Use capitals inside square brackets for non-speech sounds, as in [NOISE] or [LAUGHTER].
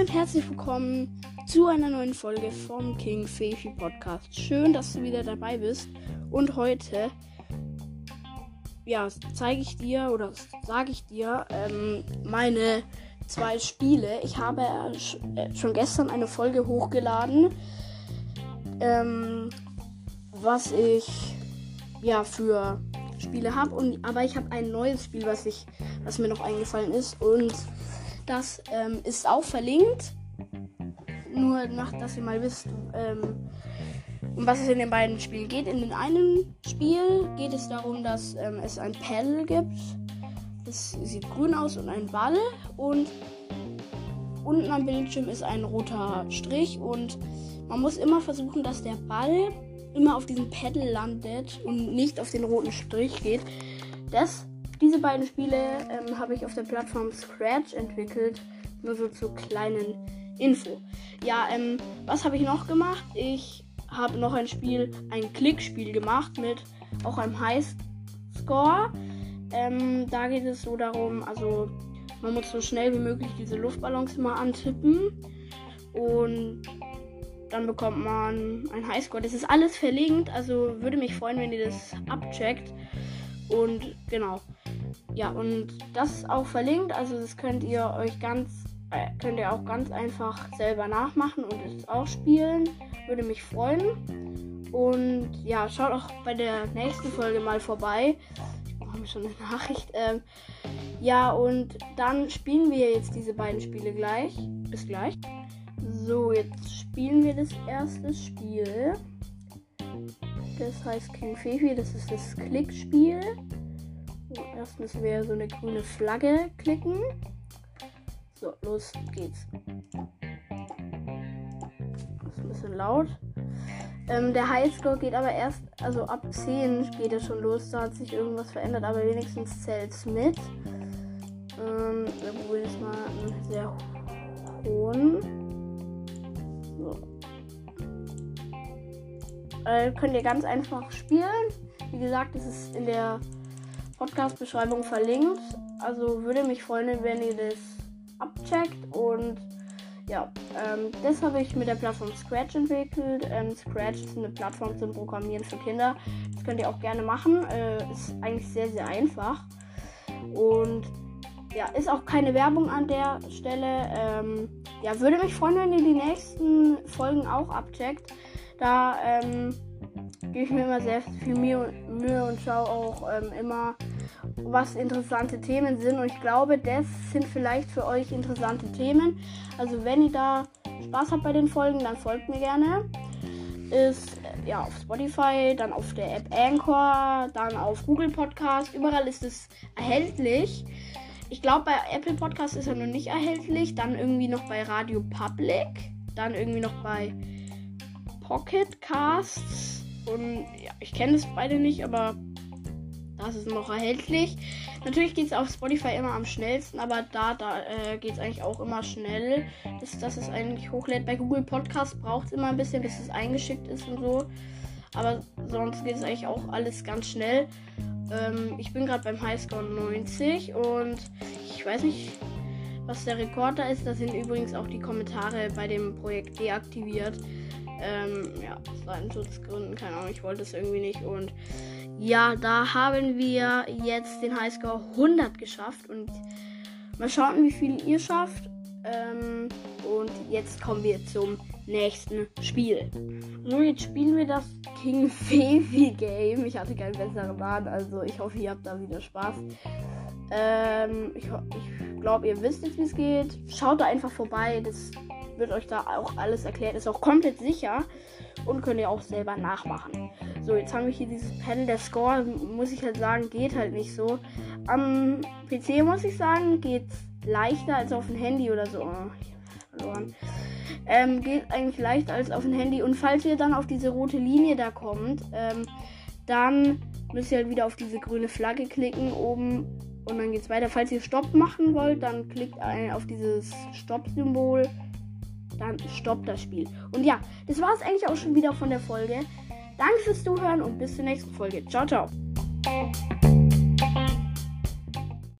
Und herzlich willkommen zu einer neuen Folge vom King Fefi Podcast. Schön, dass du wieder dabei bist. Und heute, ja, zeige ich dir oder sage ich dir ähm, meine zwei Spiele. Ich habe äh, schon gestern eine Folge hochgeladen, ähm, was ich ja für Spiele habe. Aber ich habe ein neues Spiel, was ich, was mir noch eingefallen ist und das ähm, ist auch verlinkt. Nur nach, dass ihr mal wisst, ähm, um was es in den beiden Spielen geht. In dem einen Spiel geht es darum, dass ähm, es ein Paddle gibt. Das sieht grün aus und ein Ball. Und unten am Bildschirm ist ein roter Strich. Und man muss immer versuchen, dass der Ball immer auf diesem Paddle landet und nicht auf den roten Strich geht. Das diese beiden Spiele ähm, habe ich auf der Plattform Scratch entwickelt. Nur so zur kleinen Info. Ja, ähm, was habe ich noch gemacht? Ich habe noch ein Spiel, ein Klickspiel gemacht mit auch einem Highscore. Ähm, da geht es so darum, also man muss so schnell wie möglich diese Luftballons immer antippen und dann bekommt man ein Highscore. Das ist alles verlinkt, also würde mich freuen, wenn ihr das abcheckt. Und genau. Ja, und das ist auch verlinkt. Also das könnt ihr euch ganz, äh, könnt ihr auch ganz einfach selber nachmachen und es auch spielen. Würde mich freuen. Und ja, schaut auch bei der nächsten Folge mal vorbei. Ich brauche schon eine Nachricht. Ähm, ja, und dann spielen wir jetzt diese beiden Spiele gleich. Bis gleich. So, jetzt spielen wir das erste Spiel. Das heißt King Fefi, das ist das Klickspiel. Erst müssen wir so eine grüne Flagge klicken. So, los geht's. Das ist ein bisschen laut. Ähm, der Highscore geht aber erst, also ab 10 geht es schon los. Da hat sich irgendwas verändert, aber wenigstens zählt es mit. Ähm, wir probieren jetzt mal einen sehr hohen. So. Äh, könnt ihr ganz einfach spielen. Wie gesagt, es ist in der Podcast-Beschreibung verlinkt. Also würde mich freuen, wenn ihr das abcheckt. Und ja, ähm, das habe ich mit der Plattform Scratch entwickelt. Ähm, Scratch ist eine Plattform zum Programmieren für Kinder. Das könnt ihr auch gerne machen. Äh, ist eigentlich sehr, sehr einfach. Und ja, ist auch keine Werbung an der Stelle. Ähm, ja, würde mich freuen, wenn ihr die nächsten Folgen auch abcheckt. Da ähm, gebe ich mir immer sehr viel Mühe, und schaue auch ähm, immer, was interessante Themen sind. Und ich glaube, das sind vielleicht für euch interessante Themen. Also wenn ihr da Spaß habt bei den Folgen, dann folgt mir gerne. Ist äh, ja auf Spotify, dann auf der App Anchor, dann auf Google Podcast. Überall ist es erhältlich. Ich glaube, bei Apple Podcast ist er noch nicht erhältlich. Dann irgendwie noch bei Radio Public. Dann irgendwie noch bei Pocket Casts. Und ja, ich kenne es beide nicht, aber das ist noch erhältlich. Natürlich geht es auf Spotify immer am schnellsten, aber da, da äh, geht es eigentlich auch immer schnell, dass, dass es eigentlich hochlädt. Bei Google Podcast braucht es immer ein bisschen, bis es eingeschickt ist und so. Aber sonst geht es eigentlich auch alles ganz schnell. Ähm, ich bin gerade beim Highscore 90 und ich weiß nicht, was der Rekord da ist. Da sind übrigens auch die Kommentare bei dem Projekt deaktiviert. Ähm, ja, aus Datenschutzgründen, keine Ahnung, ich wollte es irgendwie nicht. Und ja, da haben wir jetzt den Highscore 100 geschafft. Und mal schauen, wie viel ihr schafft. Ähm, und jetzt kommen wir zum nächsten Spiel. So, jetzt spielen wir das King [LAUGHS] Fevi Game. Ich hatte keinen besseren Namen, also ich hoffe, ihr habt da wieder Spaß. Ähm, ich, ich glaube, ihr wisst jetzt, wie es geht. Schaut da einfach vorbei. Das wird euch da auch alles erklärt. Ist auch komplett sicher und könnt ihr auch selber nachmachen. So, jetzt haben wir hier dieses Panel. Der Score, muss ich halt sagen, geht halt nicht so. Am PC muss ich sagen, geht leichter als auf dem Handy oder so. Oh, verloren. Ähm, geht eigentlich leichter als auf dem Handy. Und falls ihr dann auf diese rote Linie da kommt, ähm, dann müsst ihr halt wieder auf diese grüne Flagge klicken oben und dann geht es weiter. Falls ihr Stopp machen wollt, dann klickt auf dieses Stopp-Symbol dann stoppt das Spiel. Und ja, das war es eigentlich auch schon wieder von der Folge. Danke fürs Zuhören und bis zur nächsten Folge. Ciao, ciao.